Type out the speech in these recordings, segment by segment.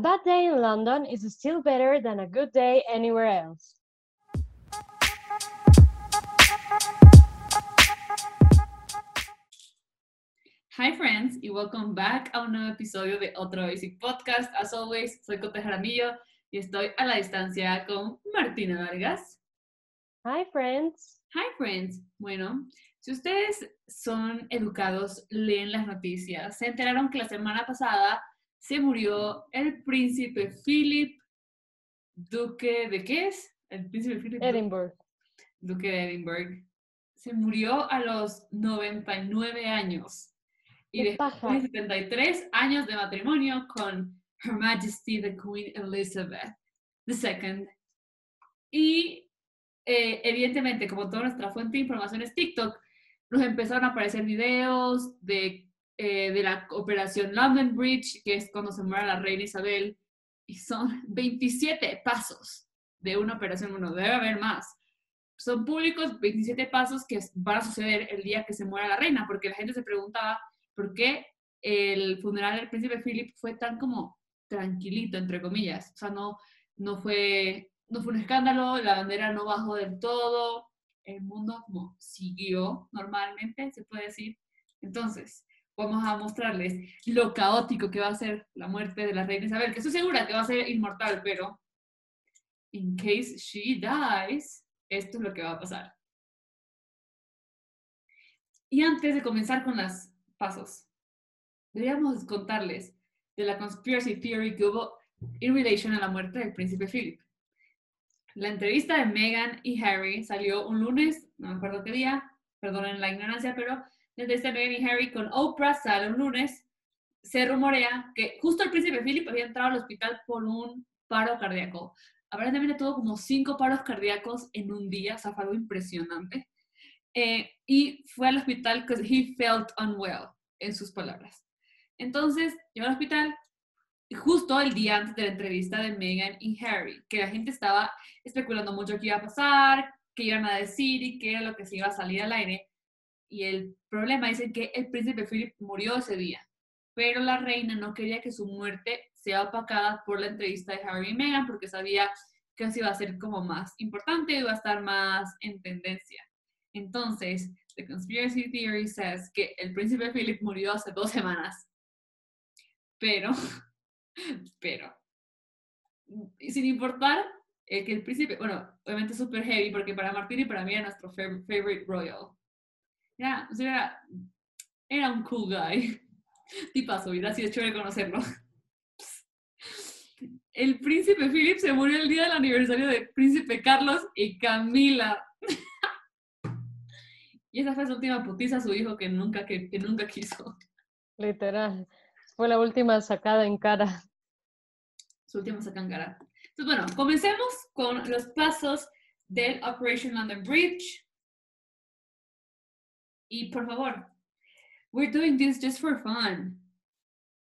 bad day in London is still better than a good day anywhere else. Hi friends y welcome back a un nuevo episodio de otro Basic Podcast. As always, soy Cote Jaramillo y estoy a la distancia con Martina Vargas. Hi friends. Hi friends. Bueno, si ustedes son educados, leen las noticias, se enteraron que la semana pasada se murió el príncipe Philip, duque de qué es? El príncipe Philip. Edinburgh. Duque de Edinburgh. Se murió a los 99 años. Y después de 73 años de matrimonio con Her Majesty the Queen Elizabeth II. Y eh, evidentemente, como toda nuestra fuente de información es TikTok, nos empezaron a aparecer videos de, eh, de la operación London Bridge, que es cuando se muere la reina Isabel, y son 27 pasos de una operación, bueno, debe haber más. Son públicos 27 pasos que van a suceder el día que se muera la reina, porque la gente se preguntaba por qué el funeral del príncipe Philip fue tan como tranquilito, entre comillas. O sea, no, no, fue, no fue un escándalo, la bandera no bajó del todo, el mundo como siguió normalmente, se puede decir. Entonces, vamos a mostrarles lo caótico que va a ser la muerte de la reina Isabel, que estoy segura que va a ser inmortal, pero in case she dies, esto es lo que va a pasar. Y antes de comenzar con los pasos, deberíamos contarles de la conspiracy theory que hubo en relación a la muerte del príncipe Philip. La entrevista de Meghan y Harry salió un lunes, no me acuerdo qué día, perdonen la ignorancia, pero la entrevista de Meghan y Harry con Oprah sale un lunes. Se rumorea que justo el príncipe Philip había entrado al hospital por un paro cardíaco. Aparentemente tuvo como cinco paros cardíacos en un día, o sea, fue algo impresionante. Eh, y fue al hospital because he felt unwell, en sus palabras. Entonces, llegó al hospital justo el día antes de la entrevista de Meghan y Harry, que la gente estaba especulando mucho qué iba a pasar, qué iban a decir y qué era lo que se iba a salir al aire. Y el problema es que el príncipe Philip murió ese día, pero la reina no quería que su muerte sea opacada por la entrevista de Harry y Meghan porque sabía que así iba a ser como más importante iba a estar más en tendencia. Entonces, The Conspiracy Theory says que el príncipe Philip murió hace dos semanas. Pero, pero, sin importar eh, que el príncipe, bueno, obviamente súper heavy, porque para Martín y para mí era nuestro fav- favorite royal. Era, o sea, era, era un cool guy. Tipazo, hubiera sido chévere conocerlo. El príncipe Philip se murió el día del aniversario de príncipe Carlos y Camila. Y esa fue su última putiza a su hijo que nunca, que, que nunca quiso. Literal. Fue la última sacada en cara. Su última sacancara. Entonces, bueno, comencemos con los pasos del Operation London Bridge. Y por favor, we're doing this just for fun.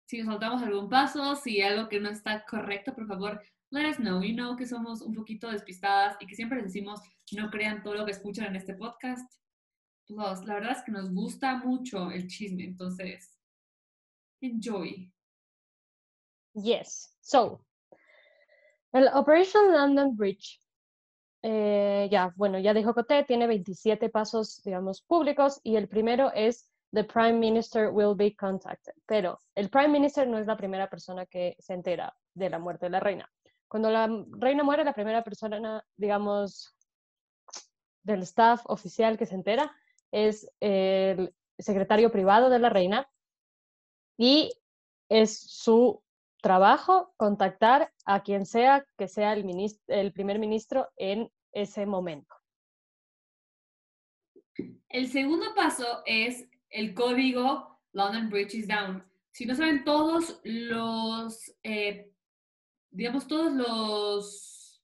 Si nos saltamos algún paso, si algo que no está correcto, por favor, let us know. You know que somos un poquito despistadas y que siempre decimos no crean todo lo que escuchan en este podcast. Plus, la verdad es que nos gusta mucho el chisme, entonces, enjoy. Yes. So, el Operation London Bridge. Eh, ya, bueno, ya dijo Coté, tiene 27 pasos, digamos, públicos y el primero es The Prime Minister will be contacted. Pero el Prime Minister no es la primera persona que se entera de la muerte de la reina. Cuando la reina muere, la primera persona, digamos, del staff oficial que se entera es el secretario privado de la reina y es su trabajo contactar a quien sea que sea el, primer ministro en ese momento. El segundo paso es el código London Bridge is Down. Si no saben, todos los, eh, digamos, todos los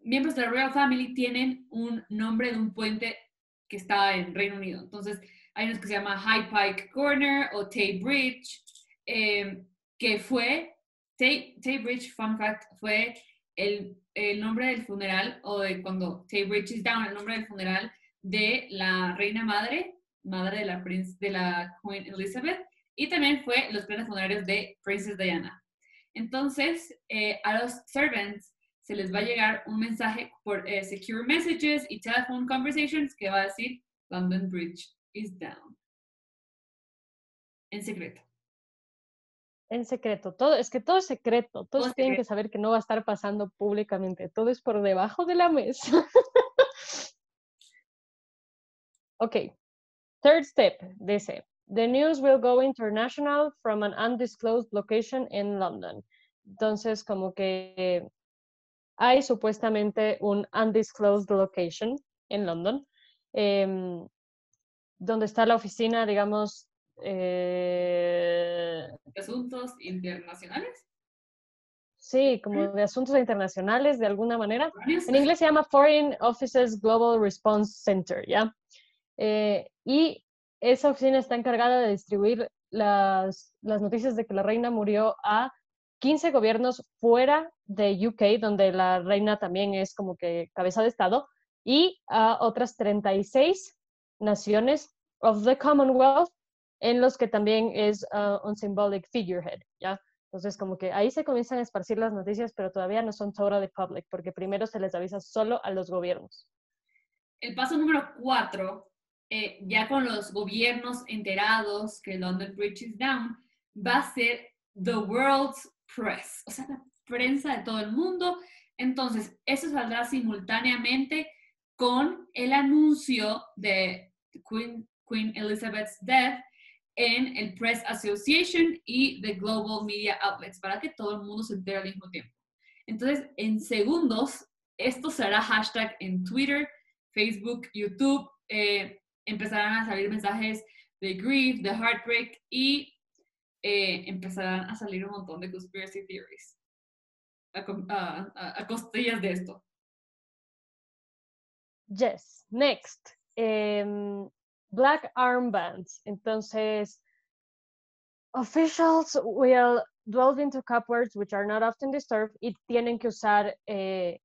miembros de la Royal Family tienen un nombre de un puente que está en Reino Unido. Entonces, hay unos que se llama High Pike Corner o Tay Bridge, eh, que fue, Tay, Bridge, fun fact, fue el, el nombre del funeral, o de cuando Tay Bridge is Down, el nombre del funeral de la reina madre, madre de la, princ- de la Queen Elizabeth, y también fue los planes funerarios de Princess Diana. Entonces, eh, a los servants se les va a llegar un mensaje por eh, Secure Messages y Telephone Conversations que va a decir London Bridge is down. En secreto. En secreto, todo, es que todo es secreto, todos tienen que saber que no va a estar pasando públicamente, todo es por debajo de la mesa. ok, third step, dice, the news will go international from an undisclosed location in London. Entonces, como que hay supuestamente un undisclosed location en London, em, donde está la oficina, digamos, eh, asuntos internacionales. Sí, como de asuntos internacionales de alguna manera. En inglés se llama Foreign Offices Global Response Center, ¿ya? Eh, y esa oficina está encargada de distribuir las, las noticias de que la reina murió a 15 gobiernos fuera de UK, donde la reina también es como que cabeza de Estado, y a otras 36 naciones of the Commonwealth en los que también es uh, un symbolic figurehead, ¿ya? Entonces, como que ahí se comienzan a esparcir las noticias, pero todavía no son de public, porque primero se les avisa solo a los gobiernos. El paso número cuatro, eh, ya con los gobiernos enterados que London Bridge is down, va a ser the world's press, o sea, la prensa de todo el mundo. Entonces, eso saldrá simultáneamente con el anuncio de Queen, Queen Elizabeth's death en el Press Association y the Global Media Outlets para que todo el mundo se entere al mismo tiempo. Entonces, en segundos, esto será hashtag en Twitter, Facebook, YouTube. Eh, empezarán a salir mensajes de grief, de heartbreak y eh, empezarán a salir un montón de conspiracy theories a, costillas de esto. Yes. Next. Em, black armbands. Entonces, officials will delve into cupboards which are not often disturbed y tienen que usar, eh,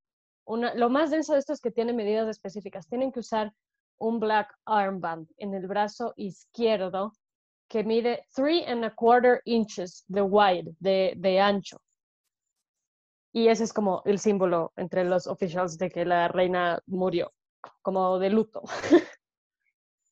una, lo más denso de esto es que tienen medidas específicas, tienen que usar un black armband en el brazo izquierdo que mide three and a quarter inches de wide, de, de ancho. Y ese es como el símbolo entre los officials de que la reina murió, como de luto.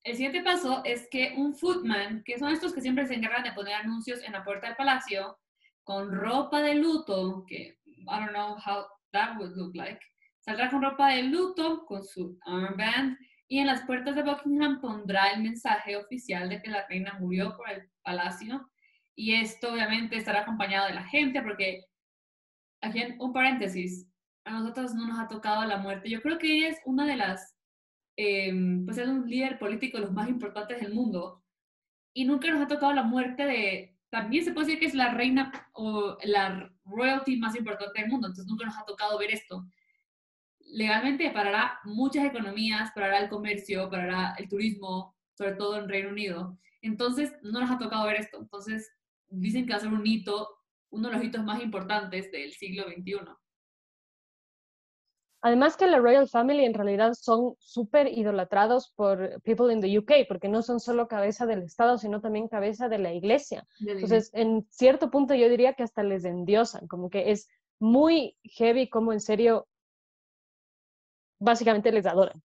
El siguiente paso es que un footman, que son estos que siempre se encargan de poner anuncios en la puerta del palacio, con ropa de luto, que I don't know how that would look like, saldrá con ropa de luto, con su armband, y en las puertas de Buckingham pondrá el mensaje oficial de que la reina murió por el palacio. Y esto obviamente estará acompañado de la gente, porque, aquí un paréntesis, a nosotros no nos ha tocado la muerte. Yo creo que ella es una de las Em, pues es un líder político de los más importantes del mundo. Y nunca nos ha tocado la muerte de, también se puede decir que es la reina o la royalty más importante del mundo, entonces nunca nos ha tocado ver esto. Legalmente parará muchas economías, parará el comercio, parará el turismo, sobre todo en Reino Unido. Entonces no nos ha tocado ver esto. Entonces dicen que va a ser un hito, uno de los hitos más importantes del siglo XXI. Además que la Royal Family en realidad son súper idolatrados por people in the UK, porque no son solo cabeza del Estado, sino también cabeza de la iglesia. Entonces, en cierto punto yo diría que hasta les endiosan, como que es muy heavy como en serio, básicamente les adoran.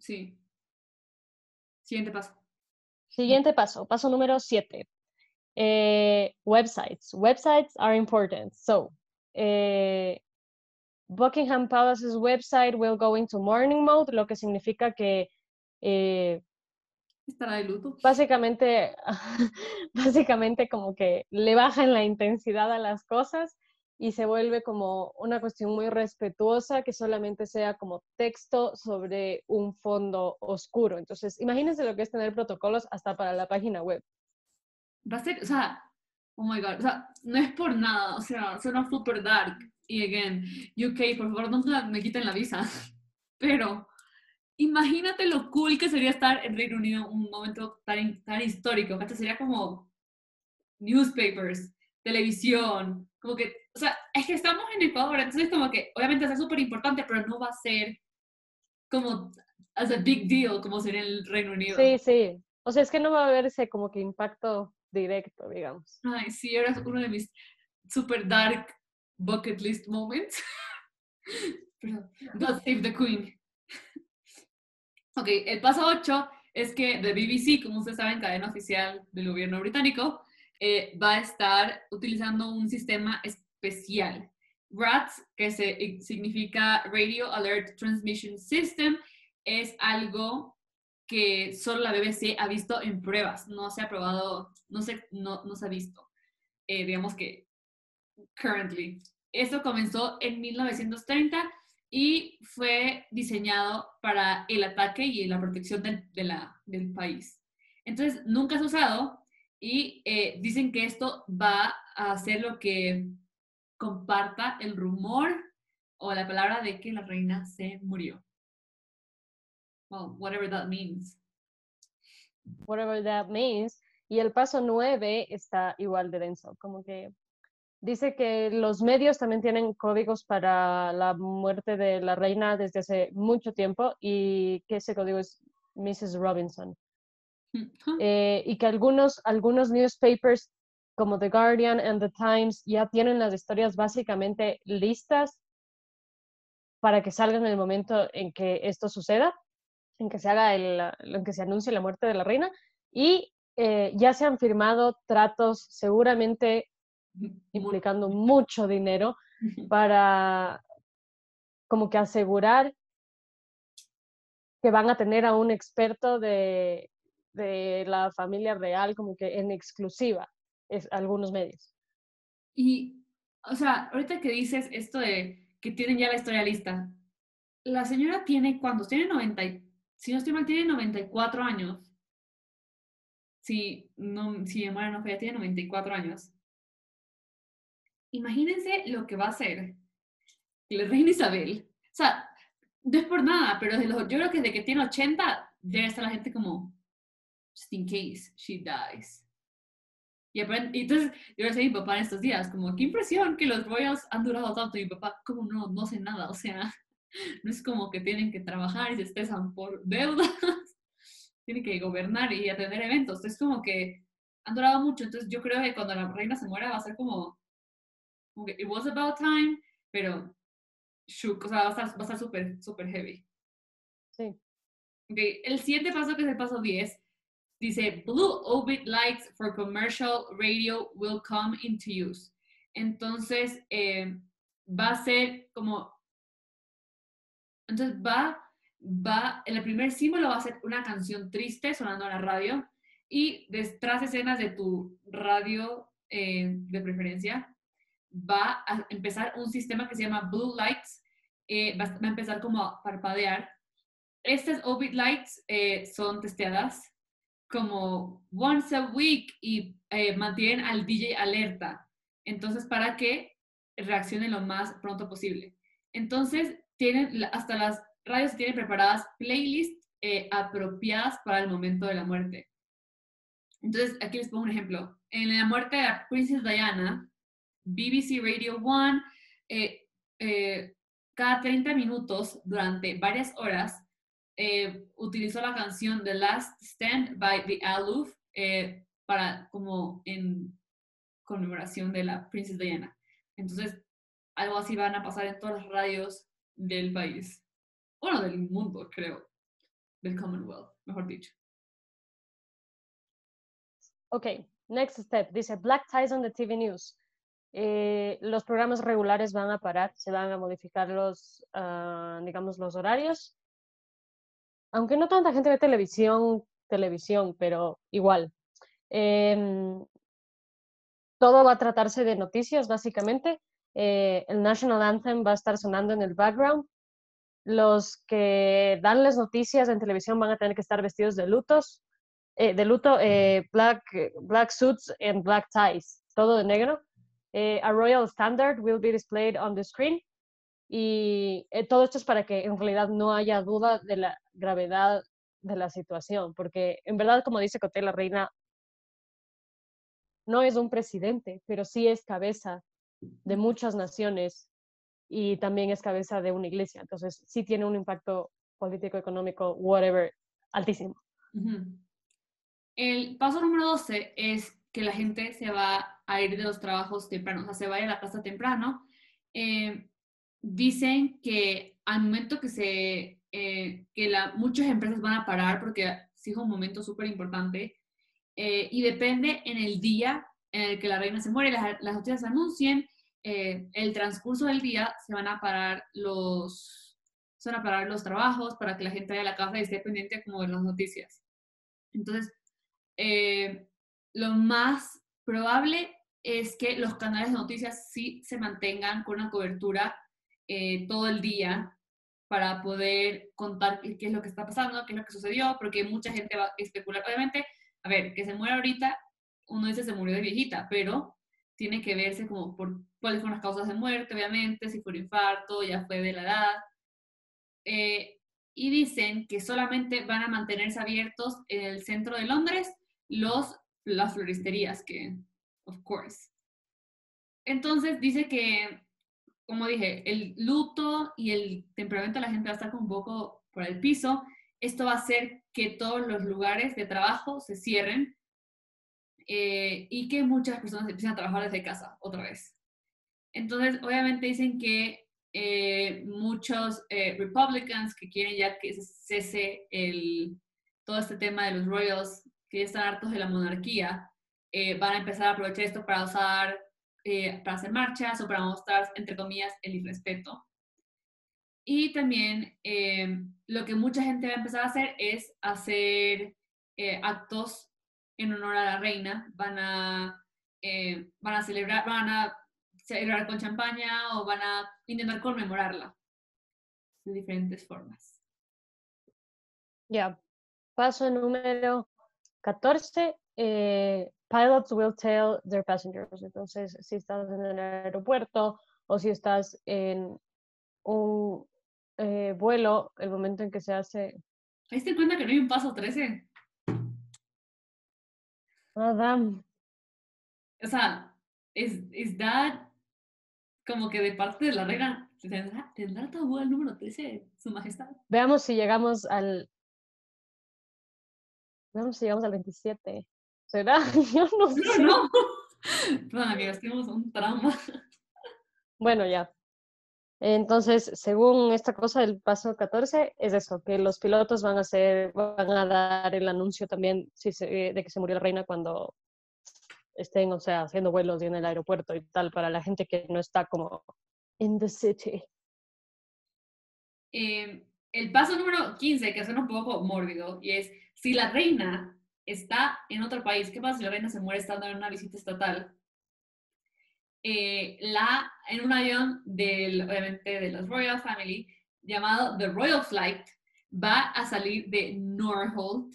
Sí. Siguiente paso. Siguiente paso, paso número siete. Eh, websites. Websites are important. So, eh, Buckingham Palace's website will go into morning mode, lo que significa que eh, estará de luto. Básicamente, básicamente como que le bajan la intensidad a las cosas y se vuelve como una cuestión muy respetuosa que solamente sea como texto sobre un fondo oscuro. Entonces, imagínense lo que es tener protocolos hasta para la página web. Va a ser, o sea, oh my god, o sea, no es por nada, o sea, suena super dark, y again, UK, por favor, no me quiten la visa. Pero imagínate lo cool que sería estar en Reino Unido un momento tan, tan histórico. Esto sería como newspapers, televisión, como que, o sea, es que estamos en Ecuador, entonces como que obviamente es súper importante, pero no va a ser como as a big deal como sería en el Reino Unido. Sí, sí. O sea, es que no va a haber ese como que impacto directo, digamos. Ay, sí, era uno de mis super dark bucket list moments. God save the queen. Ok, el paso 8 es que The BBC, como ustedes saben, cadena oficial del gobierno británico, eh, va a estar utilizando un sistema especial. RATS, que se, significa Radio Alert Transmission System, es algo que solo la BBC ha visto en pruebas, no se ha probado, no se, no, no se ha visto, eh, digamos que currently. Esto comenzó en 1930 y fue diseñado para el ataque y la protección del, del país. Entonces, nunca ha usado y eh, dicen que esto va a hacer lo que comparta el rumor o la palabra de que la reina se murió. Well, whatever that means. Whatever that means. Y el paso nueve está igual de denso, como que dice que los medios también tienen códigos para la muerte de la reina desde hace mucho tiempo y que ese código es Mrs. Robinson. Eh, y que algunos, algunos newspapers como The Guardian and The Times ya tienen las historias básicamente listas para que salgan en el momento en que esto suceda, en que se haga el, en que se anuncie la muerte de la reina y eh, ya se han firmado tratos seguramente implicando mucho dinero para como que asegurar que van a tener a un experto de, de la familia real como que en exclusiva es algunos medios. Y, o sea, ahorita que dices esto de que tienen ya la historia lista, la señora tiene, ¿cuántos? Tiene 90, si no estoy mal, tiene 94 años. Si, no, si mi no fue, tiene 94 años imagínense lo que va a hacer la reina Isabel. O sea, no es por nada, pero yo creo que desde que tiene 80 debe estar la gente como, just in case she dies. Y, entonces yo le decía a mi papá en estos días, como, qué impresión que los royals han durado tanto. Y mi papá, como no, no sé nada, o sea, no es como que tienen que trabajar y se estresan por deudas, tienen que gobernar y atender eventos. Es como que han durado mucho, entonces yo creo que cuando la reina se muera va a ser como, it was about time, pero shook, o sea, va a estar súper, súper heavy. Sí. Okay. El siguiente paso, que es el paso 10, dice, Blue Orbit lights for commercial radio will come into use. Entonces, eh, va a ser como, entonces va, va, el primer símbolo va a ser una canción triste sonando en la radio y detrás escenas de tu radio eh, de preferencia va a empezar un sistema que se llama Blue Lights, eh, va, a empezar como a parpadear. Estas Obit Lights eh, son testeadas como once a week y eh, mantienen al DJ alerta. Entonces, para que reaccione lo más pronto posible. Entonces, tienen, hasta las radios tienen preparadas playlists apropiadas para el momento de la muerte. Entonces, aquí les pongo un ejemplo. En la muerte de la Princess Diana, BBC Radio One, eh, eh, cada 30 minutos durante varias horas eh, utilizó la canción The Last Stand by the Aloof para como en conmemoración de la princesa Diana. Entonces, algo así van a pasar en todas las radios del país. Bueno, del mundo, creo. Del Commonwealth, mejor dicho. Ok, next step. Dice Black Ties on the TV News. Eh, los programas regulares van a parar, se van a modificar los, ah, digamos, los horarios. Aunque no tanta gente ve televisión, televisión, pero igual. Em, todo va a tratarse de noticias, básicamente. Eh, el National Anthem va a estar sonando en el background. Los que dan las noticias en televisión van a tener que estar vestidos de lutos, eh, de luto, black, black suits and black ties, todo de negro. Eh, a royal standard will be displayed on the screen. Y eh, todo esto es para que en realidad no haya duda de la gravedad de la situación, porque en verdad, como dice Coté, la reina no es un presidente, pero sí es cabeza de muchas naciones y también es cabeza de una iglesia. Entonces, sí tiene un impacto político, económico, whatever, altísimo. El paso número 12 es que la gente se va a ir de los trabajos temprano, o sea, se va a ir a la casa temprano eh, dicen que al momento que se, eh, que la, muchas empresas van a parar, porque es un momento súper importante, eh, y depende en el día en el que la reina se muere, las, las noticias anuncien, el transcurso del día se van a parar los, se van a parar los trabajos para que la gente vaya la casa y esté pendiente como de las noticias. Entonces, lo más probable es que los canales de noticias sí se mantengan con una cobertura eh, todo el día para poder contar qué, es lo que está pasando, qué es lo que sucedió, porque mucha gente va a especular. Obviamente, a ver, que se muera ahorita, uno dice se murió de viejita, pero tiene que verse como por cuáles fueron las causas de muerte, obviamente, si fue un infarto, ya fue de la edad. Eh, y dicen que solamente van a mantenerse abiertos en el centro de Londres los, las floristerías, que of course. Entonces dice que, como dije, el luto y el temperamento de la gente va a estar un poco por el piso. Esto va a hacer que todos los lugares de trabajo se cierren eh, y que muchas personas empiecen a trabajar desde casa otra vez. Entonces, obviamente dicen que eh, muchos eh, Republicans que quieren ya que cese el, todo este tema de los royals, que ya están hartos de la monarquía, eh, van a empezar a aprovechar esto para usar, eh, para hacer marchas o para mostrar, entre comillas, el irrespeto. Y también eh, lo que mucha gente va a empezar a hacer es hacer actos en honor a la reina. Van a, van a celebrar, van a celebrar con champaña o van a intentar conmemorarla de diferentes formas. Ya, paso número 14, eh, pilots will tell their passengers. Entonces, si estás en el aeropuerto o si estás en un eh, vuelo, el momento en que se hace... ¿Te cuenta que no hay un paso 13? Adam. O sea, ¿es, es that como que de parte de la reina? ¿Tendrá, ¿Tendrá tabú el número 13, Su Majestad? Veamos si llegamos al... Veamos si llegamos al 27. ¿Será? Yo no sé. No, no. amigas, tenemos un trauma. Bueno, ya. Entonces, según esta cosa del paso 14, es eso, que los pilotos van a hacer, van a dar el anuncio también si de que se murió la reina cuando estén, o sea, haciendo vuelos y en el aeropuerto y tal, para la gente que no está como in the city. Eh, el paso número 15, que suena un poco mórbido, y es, si la reina está en otro país. ¿Qué pasa si la reina se muere estando en una visita estatal? Eh, la, en un avión del, obviamente de los Royal Family llamado The Royal Flight va a salir de Norholt,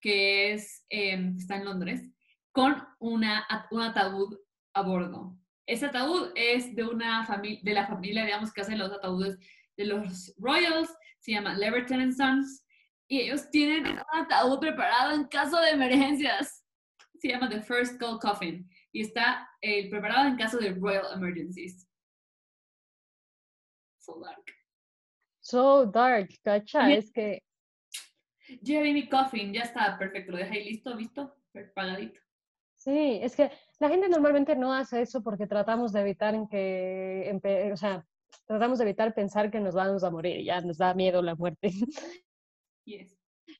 que es, em, está en Londres, con una, un ataúd a bordo. Ese ataúd es de, una familia de la familia, digamos, que hace los ataúdes de los Royals, se llama Leverton Sons, y ellos tienen un ataúd preparado en caso de emergencias. Se llama The First Call Coffin y está eh, preparado en caso de Royal Emergencies. So dark. So dark, cacha, es que... Ya vi mi coffin, ya está perfecto, lo dejé listo, visto, pagadito. Sí, es que la gente normalmente no hace eso porque tratamos de evitar en que, o sea, tratamos de evitar pensar que nos vamos a morir, ya nos da miedo la muerte.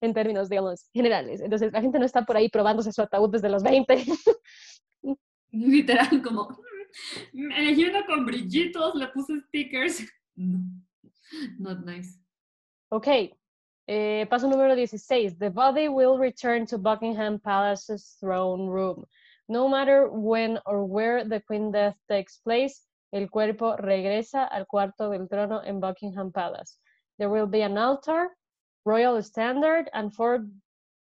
En términos, digamos, generales. Entonces, la gente no está por ahí probándose su ataúd desde los 20. Literal, como, mm, elegí uno con brillitos, le puse stickers. not nice. Ok. Eh, paso número 16. The body will return to Buckingham Palace's throne room. No matter when or where the Queen death takes place, el cuerpo regresa al cuarto del trono en Buckingham Palace. There will be an altar Royal Standard and four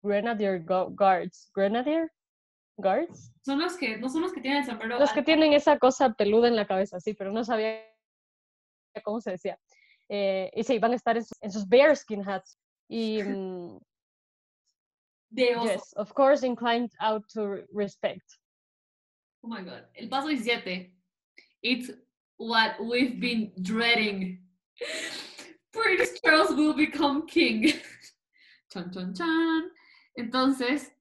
Grenadier Guards. ¿Grenadier Guards? Son los que, no son los que tienen el sombrero. Los que tienen esa cosa peluda en la cabeza, sí, pero no sabía cómo se decía. Eh, y sí, van a estar en sus, bearskin hats. Y. Mm, De oso. Yes, of course, inclined out to respect. Oh my god. El paso 17. It's what we've been dreading. Prince Charles will become king. chan, chan, chan. Entonces,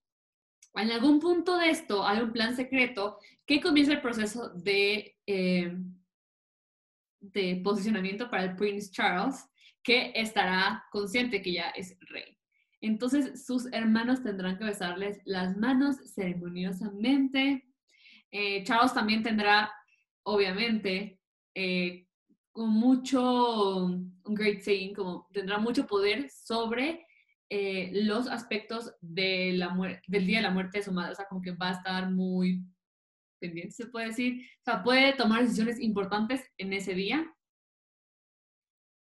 en algún punto de esto hay un plan secreto que comienza el proceso de, eh, de posicionamiento para el Prince Charles, que estará consciente que ya es rey. Entonces sus hermanos tendrán que besarles las manos ceremoniosamente. Eh, Charles también tendrá, obviamente, eh, con mucho, un great saying, como tendrá mucho poder sobre eh, los aspectos de la del día de la muerte de su madre. O sea, como que va a estar muy pendiente, se puede decir. O sea, puede tomar decisiones importantes en ese día.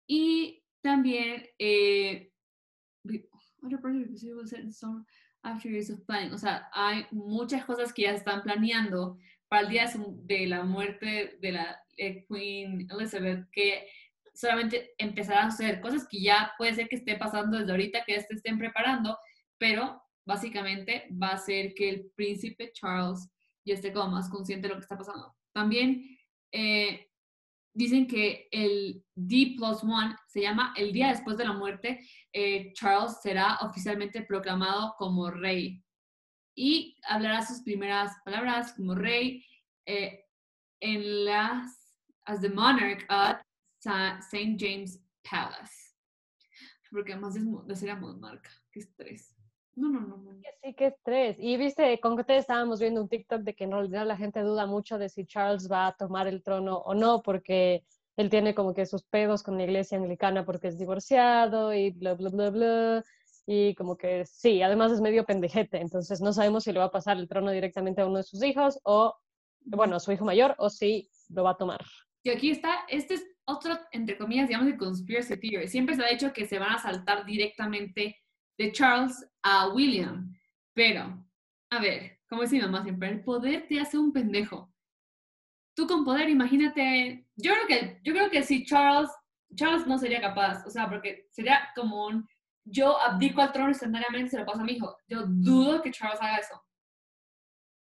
Y también, eh, o sea, hay muchas cosas que ya están planeando para el día de la muerte de la eh, Queen Elizabeth que solamente empezarán a hacer cosas que ya puede ser que esté pasando desde ahorita, que ya se estén preparando, pero básicamente va a ser que el príncipe Charles ya esté como más consciente de lo que está pasando. También eh, dicen que el D plus one se llama el día después de la muerte, eh, Charles será oficialmente proclamado como rey y hablará sus primeras palabras como rey eh, en las as the monarch at St. James Palace. Porque además es de ser monarca, qué estrés. No, no, no, no. Sí, qué estrés. Y viste, con que ustedes estábamos viendo un TikTok de que en realidad la gente duda mucho de si Charles va a tomar el trono o no, porque él tiene como que sus pedos con la iglesia anglicana porque es divorciado y bla, bla, bla, bla. Y como que sí, además es medio pendejete, entonces no sabemos si le va a pasar el trono directamente a uno de sus hijos o, bueno, a su hijo mayor o si lo va a tomar. Y aquí está, este es otro, entre comillas, digamos, de conspiracy theory. Siempre se ha dicho que se van a saltar directamente de Charles a William. Pero, a ver, como mi mamá siempre, el poder te hace un pendejo. Tú con poder, imagínate, yo creo que, yo creo que si Charles, Charles no sería capaz, o sea, porque sería como un, yo abdico al trono instantáneamente se lo paso a mi hijo. Yo dudo que Charles haga eso.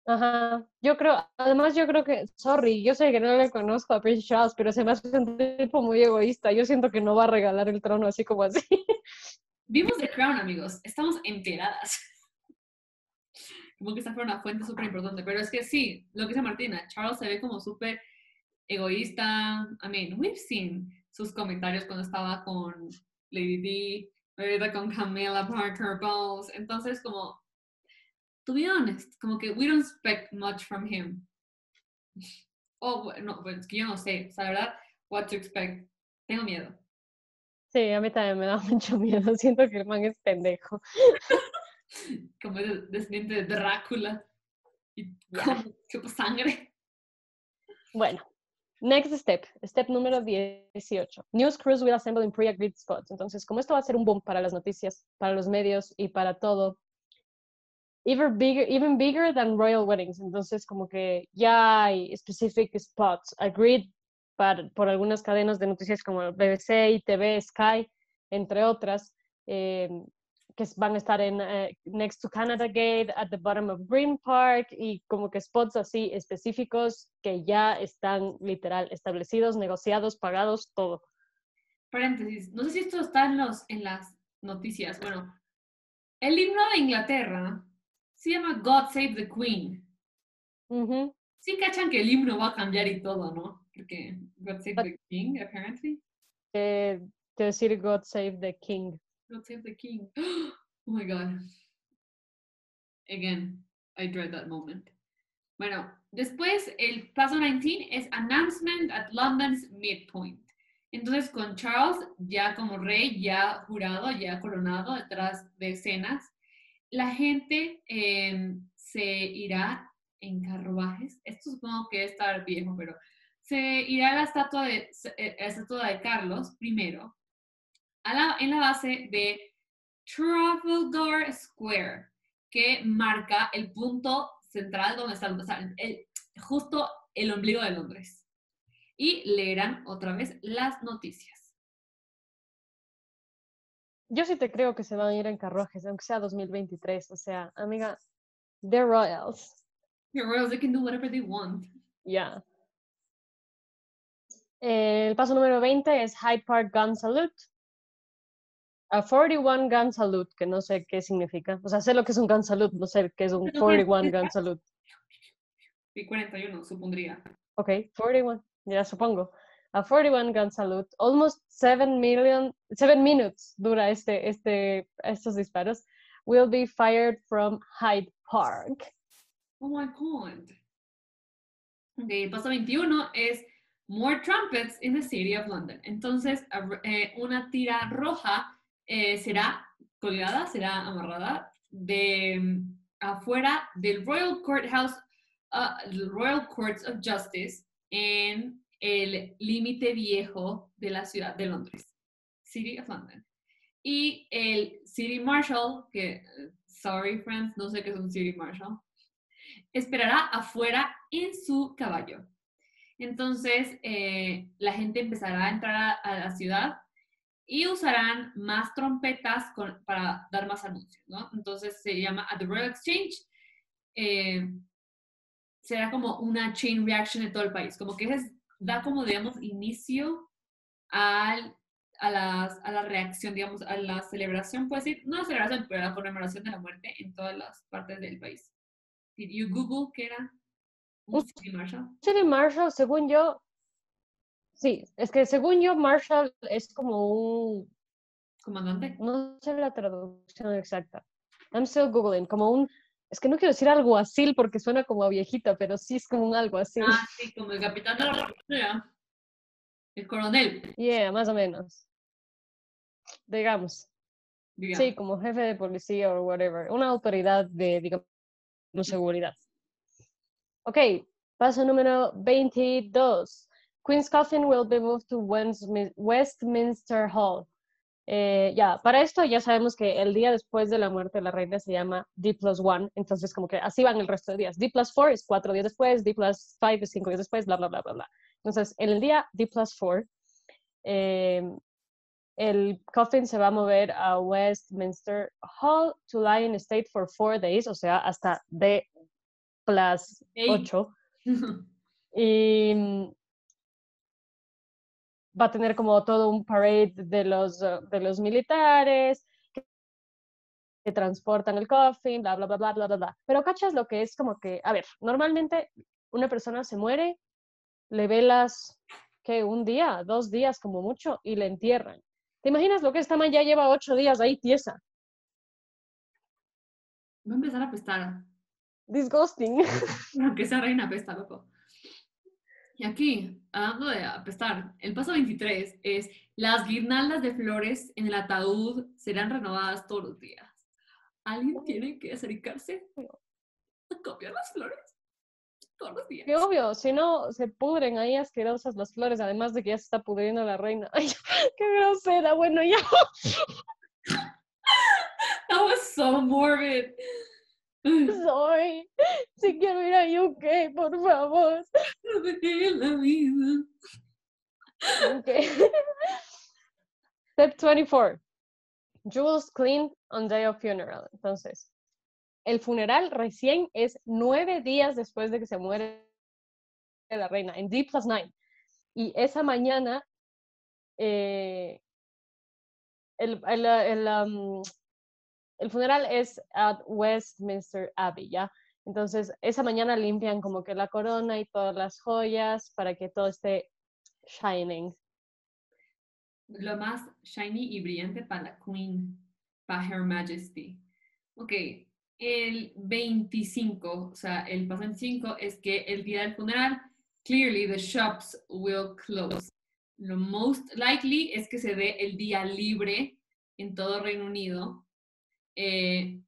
Ajá, yo creo, además yo creo que, sorry, yo sé que no le conozco a Prince Charles, pero se me hace un tipo muy egoísta. Yo siento que no va a regalar el trono así como así. Vimos The Crown, amigos. Estamos enteradas. Como que esta fue una fuente súper importante. Pero es que sí, lo que dice Martina, Charles se ve como súper egoísta. I mean, we've seen sus comentarios cuando estaba con Lady D, ahorita con Camilla Parker Bowles. Entonces, como, to be honest, como que we don't expect much from him. Oh, no, pues es que yo no sé, o sea, verdad, what to expect. Tengo miedo. Sí, a mí también me da mucho miedo. Siento que el man es pendejo. Como el descendiente de Drácula. Y chupa sangre. Bueno, next step. Step número 18. News crews will assemble in pre-agreed spots. Entonces, como esto va a ser un boom para las noticias, para los medios y para todo, even bigger, even bigger than royal weddings. Entonces, como que ya hay specific spots agreed por algunas cadenas de noticias como BBC, ITV, Sky, entre otras, eh, que van a estar en eh, Next to Canada Gate, at the bottom of Green Park y como que spots así específicos que ya están literal establecidos, negociados, pagados, todo. Paréntesis, no sé si esto está en, los, en las noticias. Bueno, el himno de Inglaterra se llama God Save the Queen. Sí cachan que el himno va a cambiar y todo, ¿no? Porque God Save the King, apparently. Eh, decir God Save the King. God Save the King. Oh my God. Again, I dread that moment. Bueno, después el paso 19 es Announcement at London's Midpoint. Entonces, con Charles ya como rey, ya jurado, ya coronado detrás de escenas, la gente eh, se irá en carruajes. Esto supongo que debe estar viejo, pero se irá a la estatua de, eh, la estatua de Carlos primero, en la base de Trafalgar Square, que marca el punto central donde está, el, justo el ombligo de Londres. Y leerán otra vez las noticias. Yo sí te creo que se van a ir en carruajes, aunque sea 2023. O sea, amiga, they're royals. They're royals, they can do whatever they want. Yeah. El paso número 20 es Hyde Park Gun Salute. A 41 Gun Salute, que no sé qué significa. O sea, sé lo que es un Gun Salute, no sé qué es un 41 Gun Salute. Y 41, supondría. Ok, 41, ya supongo. A 41 gun salute. Almost 7 million, 7 minutes dura este, este, estos disparos. Will be fired from Hyde Park. Oh my god. Ok, paso 21 es More trumpets in the city of London. Entonces, eh, una tira roja eh, será colgada, será amarrada de mm, afuera del Royal Courthouse, uh, Royal Courts of Justice en el límite viejo de la ciudad de Londres, City of London. Y el City Marshal, que, sorry friends, no sé qué es un City Marshal, esperará afuera en su caballo. Entonces, eh, la gente empezará a entrar a, la ciudad y usarán más trompetas para dar más anuncios, ¿no? Entonces se llama at the Royal Exchange. Eh, será como una chain reaction de todo el país, como que es, da como, digamos, inicio al, a, las, a la reacción, digamos, a la celebración, puede decir, no la celebración, pero la conmemoración de la muerte en todas las partes del país. Did you Google qué era un City Marshal? City Marshal, según yo, sí, es que según yo, Marshal es como un... ¿Comandante? No sé la traducción exacta. I'm still Googling, como un... Es que no quiero decir algo así porque suena como a viejita, pero sí es como un algo así. Ah, sí, como el capitán de la policía. El coronel. Yeah, más o menos. Digamos. Sí, como jefe de policía o whatever. Una autoridad de, digamos, seguridad. Ok, paso número 22. Queen's Coffin will be moved to Westminster Hall. Eh, ya, para esto ya sabemos que el día después de la muerte de la reina se llama D plus one, entonces como que así van el resto de días. D plus four es cuatro días después, D plus five es cinco días después, bla, bla, bla, bla, bla. Entonces, en el día D plus four, eh, el coffin se va a mover a Westminster Hall to lie in state for four days, o sea, hasta D plus 8. y va a tener como todo un parade de los, uh, de los militares que, que transportan el coffin, bla, bla, bla, bla, bla, bla, bla. Pero cachas lo que es como que, a ver, normalmente una persona se muere, le velas que un día, dos días como mucho, y le entierran. ¿Te imaginas lo que esta man ya lleva ocho días ahí tiesa? Va a empezar a apestar. Disgusting. Aunque esa reina apesta, loco. Y aquí, hablando de apestar, el paso 23 es las guirnaldas de flores en el ataúd serán renovadas todos los días. ¿Alguien tiene que acercarse a copiar las flores? Todos los días. Qué obvio, si no se pudren ahí asquerosas las flores, además de que ya se está pudriendo la reina. Ay, qué grosera, bueno, ya. That was so morbid. Soy. Si quiero ir a UK, por favor. la vida. Okay. Step 24. Jewels clean on day of funeral. Entonces, el funeral recién es nueve días después de que se muere la reina, en D plus nine. Y esa mañana, eh, el, el, el, um, el funeral es at Westminster Abbey, ¿ya? Entonces, esa mañana limpian como que la corona y todas las joyas para que todo esté shining. Lo más shiny y brillante para la Queen, para Her Majesty. Ok, el 25, o sea, el paso 25 es que el día del funeral, clearly the shops will close. Lo most likely es que se dé el día libre en todo Reino Unido eh,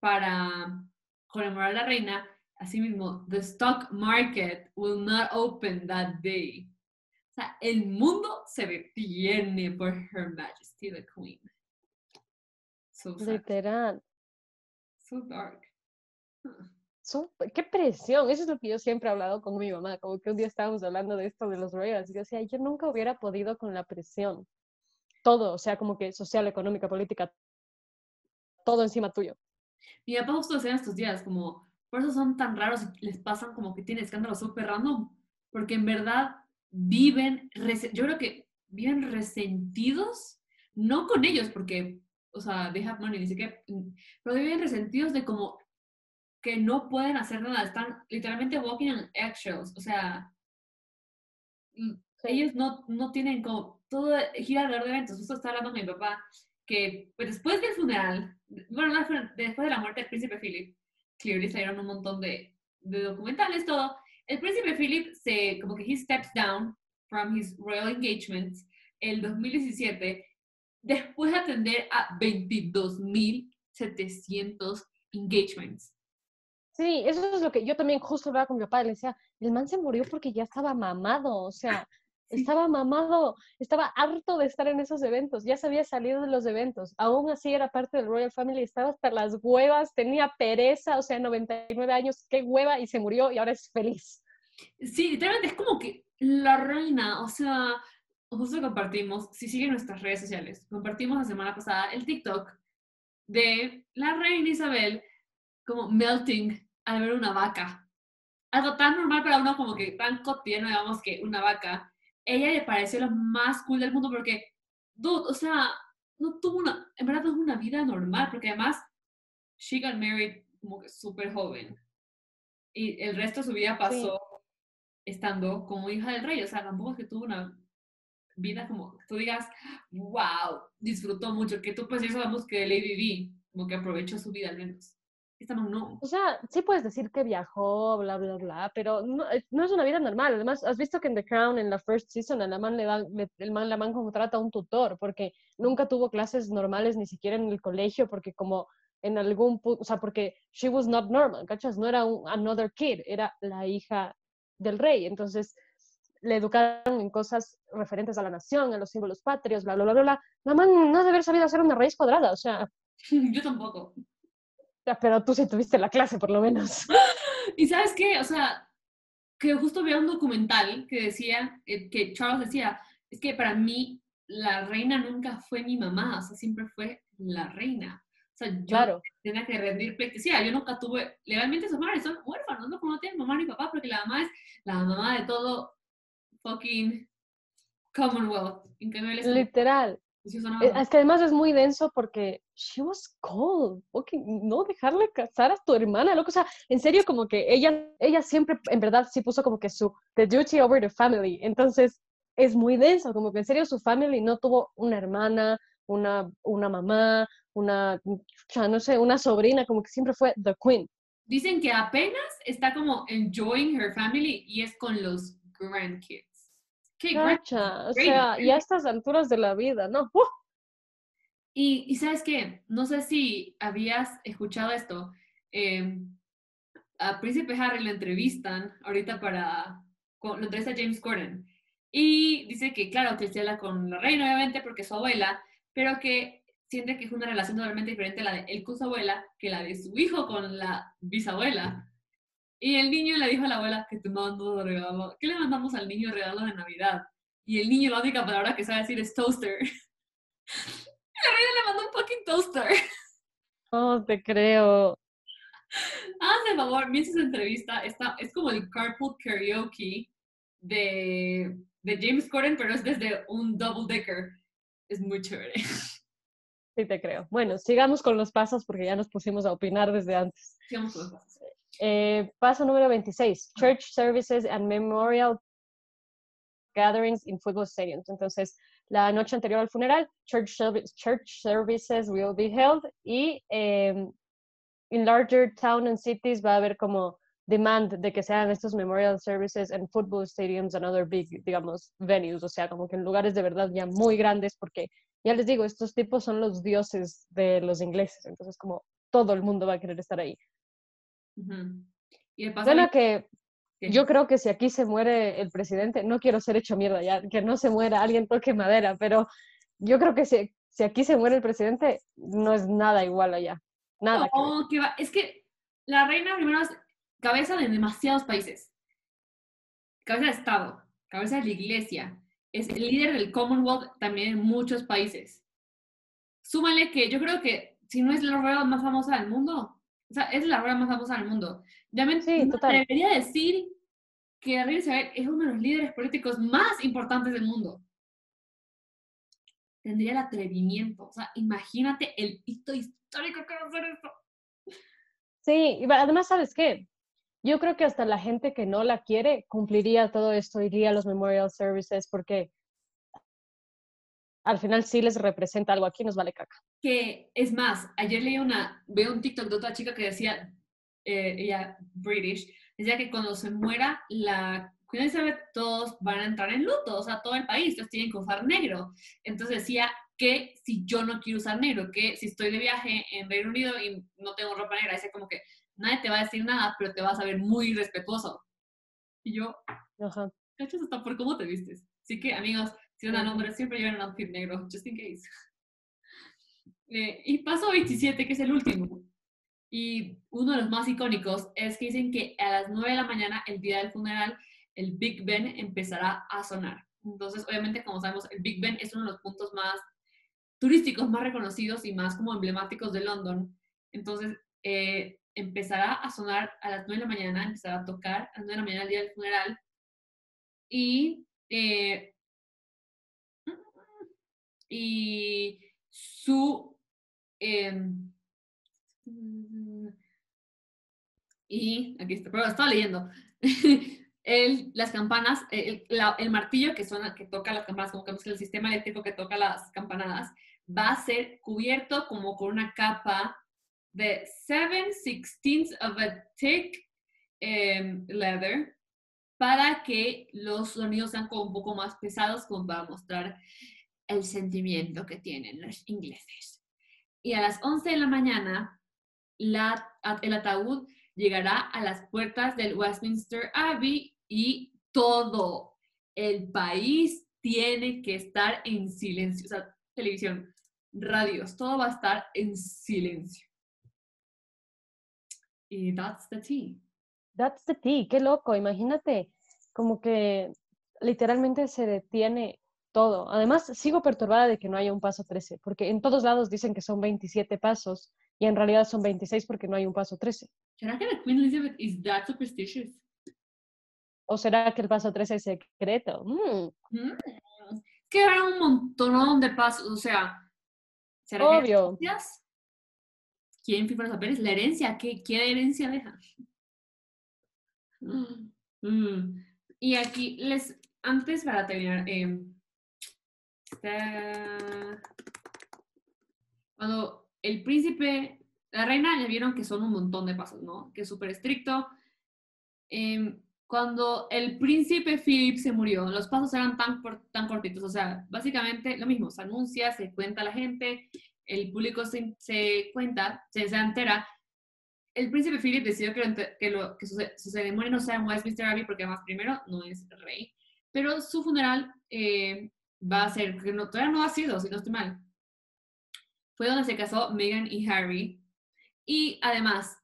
para conmemorar a la reina, asimismo, the stock market will not open that day. O sea, el mundo se detiene por Her Majesty the Queen. So Literal. So dark. qué presión, eso es lo que yo siempre he hablado con mi mamá, como que un día estábamos hablando de esto de los royals, y yo decía, yo nunca hubiera podido con la presión, todo, o sea, como que social, económica, política, todo encima tuyo. Mi papá justo decía estos días, como, por eso son tan raros y les pasan como que tienen escándalos súper random, porque en verdad viven, yo creo que viven resentidos, no con ellos, porque, o sea, they have money, dice que, pero viven resentidos de como que no pueden hacer nada, están literalmente walking on eggshells, o sea, ellos no, no tienen como todo gira alrededor de eventos. Justo estaba hablando con mi papá que pues, después del funeral, bueno, después de la muerte del príncipe Philip, clearly salieron un montón de, de documentales, todo. El príncipe Philip se, como que he steps down from his royal engagements el 2017 después de atender a 22.700 engagements. Sí, eso es lo que yo también justo hablaba con mi papá, le decía, el man se murió porque ya estaba mamado, o sea, estaba mamado, estaba harto de estar en esos eventos, ya se había salido de los eventos, aún así era parte del Royal Family, estaba hasta las huevas, tenía pereza, o sea, 99 años, qué hueva, y se murió y ahora es feliz. Sí, literalmente es como que la reina, o sea, justo compartimos, si siguen nuestras redes sociales, compartimos la semana pasada el TikTok de la reina Isabel como melting al ver una vaca. Algo tan normal para uno como que tan cotidiano, digamos, que una vaca ella le pareció lo más cool del mundo porque, dude, o sea, no tuvo una, en verdad no una vida normal, porque además, she got married como que súper joven. Y el resto de su vida pasó estando como hija del rey, o sea, tampoco es que tuvo una vida como, tú digas, wow, disfrutó mucho, que tú pues ya sabemos que Lady Di, como que aprovechó su vida al menos. O sea, sí puedes decir que viajó, bla, bla, bla, pero no, no, es una vida normal. Además, has visto que en The Crown, en la first season, a la man le dan, el man, la man contrata a un tutor, porque nunca tuvo clases normales ni siquiera en el colegio, porque como en algún punto, o sea, porque she was not normal, ¿cachas? No era un another kid, era la hija del rey. Entonces, le educaron en cosas referentes a la nación, a los símbolos patrios, bla, bla, bla, bla. La man no debe haber sabido hacer una raíz cuadrada, o sea. Yo tampoco pero tú sí tuviste la clase, por lo menos. Y sabes qué, o sea, que justo vi un documental que decía, eh, que Charles decía, es que para mí la reina nunca fue mi mamá, o sea, siempre fue la reina. O sea, yo claro. tenía que rendir pleitesía. Yo nunca tuve, legalmente sus madres son huérfanos, ¿no? Como no tienen mamá ni papá, porque la mamá es la mamá de todo fucking Commonwealth. Literal. Eh, es que además es muy denso porque she was cold. Okay, no dejarle casar a tu hermana, loco. O sea, en serio, como que ella, ella siempre, en verdad, sí puso como que su the duty over the family. Entonces, es muy denso, como que en serio su family no tuvo una hermana, una, una mamá, una, no sé, una sobrina, como que siempre fue the queen. Dicen que apenas está como enjoying her family y es con los grandkids. Qué o sea, y a estas alturas de la vida, ¿no? Y, y, sabes qué, no sé si habías escuchado esto. Em, a Príncipe Harry lo entrevistan ahorita para, lo entrevista James Corden. Y dice que, claro, que se habla con la reina, obviamente, porque es su abuela, pero que siente que es una relación totalmente diferente la de él con su abuela que la de su hijo con la bisabuela. Y el niño le dijo a la abuela que te mando regalo. ¿Qué le mandamos al niño regalo de Navidad? Y el niño la única palabra que sabe decir es toaster. la reina le mandó un fucking toaster. Oh, te creo. Haz de favor, mira esa entrevista. Está, es como el carpool karaoke de, de James Corden, pero es desde un double decker. Es muy chévere. Sí, te creo. Bueno, sigamos con los pasos porque ya nos pusimos a opinar desde antes. Sigamos con los pasos. Eh, paso número 26, Church Services and Memorial Gatherings in Football Stadiums. Entonces, la noche anterior al funeral, church, church services will be held y en em, larger town and cities va a haber como demand de que sean estos memorial services en football stadiums and other big, digamos, venues, o sea, como que en lugares de verdad ya muy grandes, porque ya les digo, estos tipos son los dioses de los ingleses, entonces como todo el mundo va a querer estar ahí. Bueno, que yo creo que si aquí se muere el presidente, no quiero ser hecho mierda ya, que no se muera, alguien toque madera, pero yo creo que si, si aquí se muere el presidente, no es nada igual allá. Nada. No, que va. Es que la reina primero es cabeza de demasiados países. Cabeza de Estado, cabeza de la iglesia. Es el líder del Commonwealth también en muchos países. Súmale que yo creo que si no es la rueda más famosa del mundo, o sea, es la rueda más famosa del mundo. Me sí, debería decir que Ariel Isabel es uno de los líderes políticos más importantes del mundo. Tendría el atrevimiento. O sea, imagínate el hito histórico que va a ser esto. Sí, y además, ¿sabes qué? yo creo que hasta la gente que no la quiere cumpliría todo esto, iría a los memorial services, porque al final sí les representa algo aquí, nos vale caca. Que es más, ayer leí una, veo un TikTok de otra chica que decía, eh, ella British, decía que cuando se muera la Queen Elizabeth todos van a entrar en luto, o sea, todo el país, entonces tienen que usar negro. Entonces decía que si yo no quiero usar negro, que si estoy de viaje en Reino Unido y no tengo ropa negra, dice como que nadie te va a decir nada, pero te vas a ver muy respetuoso. Y yo, Ajá. cachas hasta por cómo te vistes. Así que, amigos, si van a hombre, siempre lleven un outfit negro, just in case. Eh, y paso 27, que es el último. Y uno de los más icónicos es que dicen que a las 9 de la mañana, el día del funeral, el Big Ben empezará a sonar. Entonces, obviamente, como sabemos, el Big Ben es uno de los puntos más turísticos, más reconocidos y más como emblemáticos de London. Entonces, eh, empezará a sonar a las 9 de la mañana, empezará a tocar a las 9 de la mañana el día del funeral. Y, eh, y su... em, y aquí está, pero estaba leyendo. El, las campanas, el, martillo que suena, que toca las campanas, como que el sistema eléctrico que toca las campanadas, va a ser cubierto como con una capa de 7 sixteenths of a thick em, leather para que los sonidos sean como un poco más pesados, como para mostrar el sentimiento que tienen los ingleses. Y a las 11 de la mañana, la- el ataúd llegará a las puertas del Westminster Abbey y todo el país tiene que estar en silencio. O sea, televisión, radios, todo va a estar en silencio. Y that's the tea. That's the tea, qué loco, imagínate, como que literalmente se detiene todo. Además, sigo perturbada de que no haya un paso 13, porque en todos lados dicen que son 27 pasos y en realidad son 26 porque no hay un paso 13. ¿Será que la Queen Elizabeth is that superstitious? ¿O será que el paso 13 es secreto? Mm, Mm. Que era un montón de pasos, o sea, ¿será que obvio. herencias? ¿Quién firma los papeles? La herencia, ¿qué, qué herencia deja? Mm. Y aquí les, antes para terminar, eh, está- cuando el príncipe, la reina ya vieron que son un montón de pasos, ¿no? Que es súper estricto. Em, cuando el príncipe Philip se murió, los pasos eran tan, tan cortitos, o sea, básicamente lo mismo, se anuncia, se cuenta a la gente, el público se, se cuenta, se, se entera. El príncipe Philip decidió que, lo que, lo- que su, su ceremonia no sea en Westminster Abbey porque además primero no es rey, pero su funeral eh, va a ser, que no, todavía no ha sido, si no estoy mal. Fue donde se casó Meghan y Harry. Y además,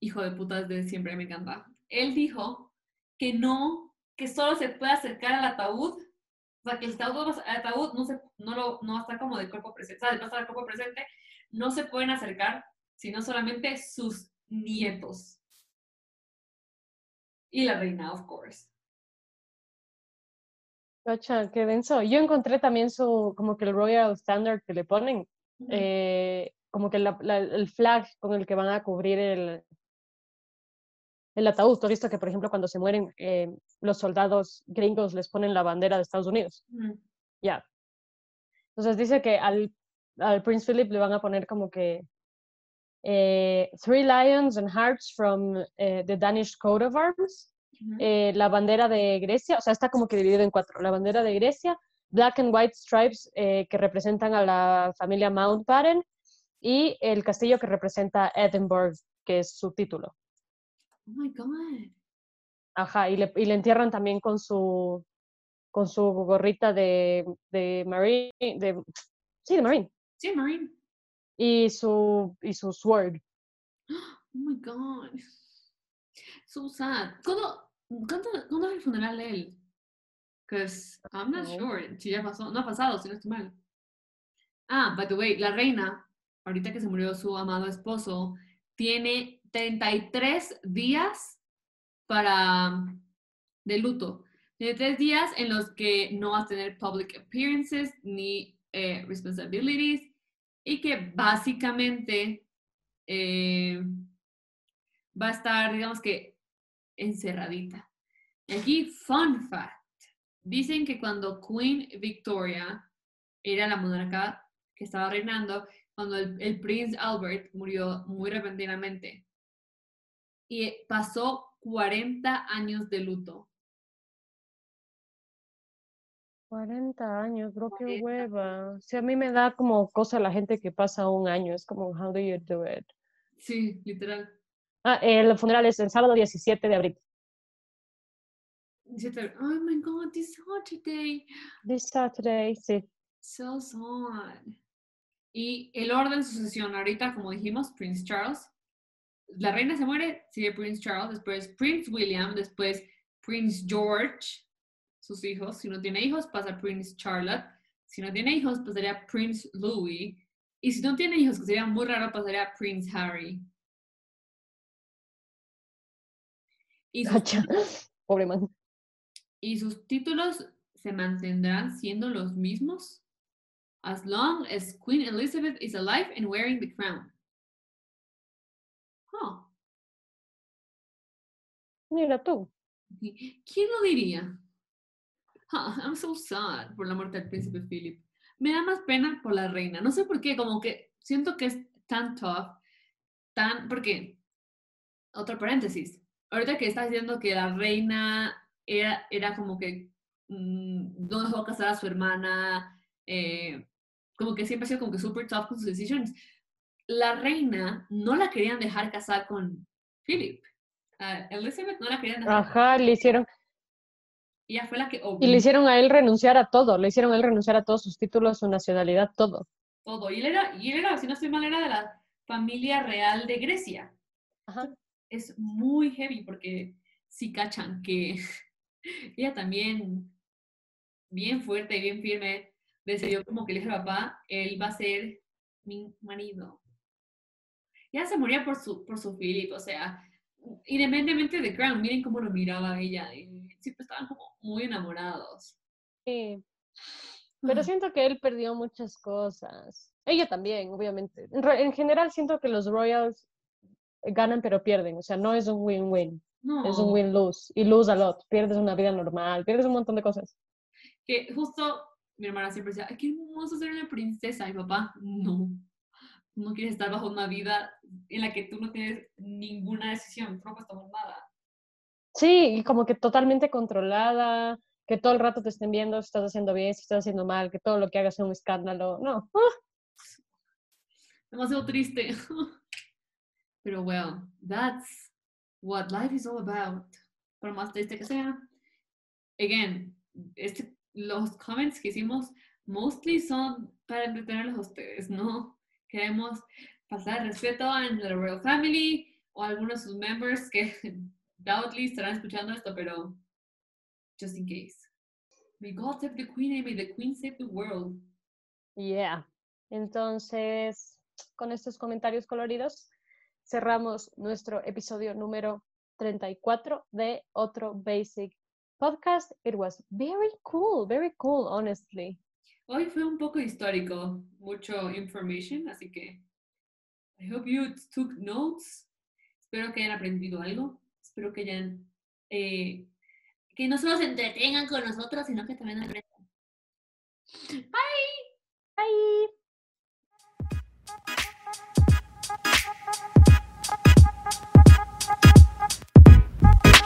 hijo de putas de siempre, me encanta. Él dijo que no, que solo se puede acercar al ataúd, o que el ataúd, no, se, no, lo, no estar como de cuerpo presente, o sea, estar de cuerpo presente, no se pueden acercar, sino solamente sus nietos. Y la reina, of course. Cacha, qué denso. Yo encontré también su, como que el Royal Standard que le ponen, eh, como que la- la- el flag con el que van a cubrir el, el ataúd. Tú has visto que, por ejemplo, cuando se mueren, eh, los soldados gringos les ponen la bandera de Estados Unidos. Ya. Entonces dice que al, al Prince Philip le van a poner como que eh, Three Lions and Hearts from eh, the Danish Coat of Arms, Eh, la bandera de Grecia, o sea, está como que dividido en cuatro. La bandera de Grecia, Black and White Stripes eh, que representan a la familia Mountbatten y el castillo que representa Edinburgh, que es su título. Oh my God. Ajá, y le, y le entierran también con su, con su gorrita de, de Marine, de, sí, de Marine, Sí, Marine. y su, y su sword. Oh my God. So sad. ¿Cuándo, cuándo, cuándo es el funeral de él? Because I'm not No. sure. Si ya pasó. No ha pasado, si no estoy mal. Ah, by the way, la reina, ahorita que se murió su amado esposo, tiene 33 días para de luto. Tiene tres días en los que no va a tener public appearances ni eh, responsibilities y que básicamente eh, va a estar, digamos que, encerradita. Y aquí, fun fact. Dicen que cuando Queen Victoria era la monarca que estaba reinando, cuando el, el Prince Albert murió muy repentinamente. Y pasó 40 años de luto. 40 años, bro, qué 40. hueva. Si a mí me da como cosa la gente que pasa un año, es como, how do you do it? Sí, literal. Ah, el funeral es el sábado 17 de abril. Oh my god, this Saturday. This Saturday, sí. So sad. Y el orden de sucesión, ahorita, como dijimos, Prince Charles. La reina se muere, sigue Prince Charles, después Prince William, después Prince George, sus hijos. Si no tiene hijos, pasa Prince Charlotte. Si no tiene hijos, pasaría Prince Louis. Y si no tiene hijos, que sería muy raro, pasaría Prince Harry. Y sus. Pobre man. y sus títulos se mantendrán siendo los mismos as long as Queen Elizabeth is alive and wearing the crown. Huh. Mira tú. ¿Quién lo diría? Ah, I'm so sad por la muerte del príncipe Philip. Me da más pena por la reina. No sé por qué, como que siento que es tan tough, tan, porque, otro paréntesis, ahorita que estás diciendo que la reina era, era como que mm, no dejó casar a su hermana, eh, como que siempre ha sido como que super tough con sus decisiones. La reina no la querían dejar casar con Philip. A Elizabeth no la querían dejar. Ajá, le hicieron, Ella fue la que y le hicieron a él renunciar a todo, le hicieron a él renunciar a todos sus títulos, su nacionalidad, todo. todo. Y él era, y él era, si no estoy mal, era de la familia real de Grecia. Ajá. Es muy heavy porque sí cachan que ella también, bien fuerte y bien firme, decidió como que le dijo al papá, él va a ser mi marido. Ella se moría por su, por su Philip, o sea, independientemente de Crown, miren cómo lo miraba ella, y siempre estaban como muy enamorados. Sí. Pero Ah, siento que él perdió muchas cosas. Ella también, obviamente. En general siento que los Royals ganan pero pierden, o sea, no es un win-win, es un no, win-lose y lose a lot. Pierdes una vida normal, pierdes un montón de cosas. que justo mi hermana siempre decía, ay, qué hermoso ser una princesa. Y papá, no, no quieres estar bajo una vida en la que tú no tienes ninguna decisión, tú no puedes tomar nada. Sí, y como que totalmente controlada, que todo el rato te estén viendo si estás haciendo bien, si estás haciendo mal, que todo lo que hagas sea un escándalo. No, ah, Demasiado triste. Pero well, that's what life is all about. Por más triste que sea. Again, este, los comments que hicimos mostly son para entretenerlos a ustedes, ¿no? Queremos pasar respeto a la Royal Family o a algunos de sus members que doubtly estarán escuchando esto, pero just in case. May God save the Queen and may the Queen save the world. yeah. Entonces, con estos comentarios coloridos, cerramos nuestro episodio número 34 de otro Basic Podcast. It was very cool, very cool, honestly. Hoy fue un poco histórico, mucho information, así que I hope you took notes. Espero que hayan aprendido algo. Espero que hayan eh, que no solo se entretengan con nosotros, sino que también aprendan. Bye. Bye.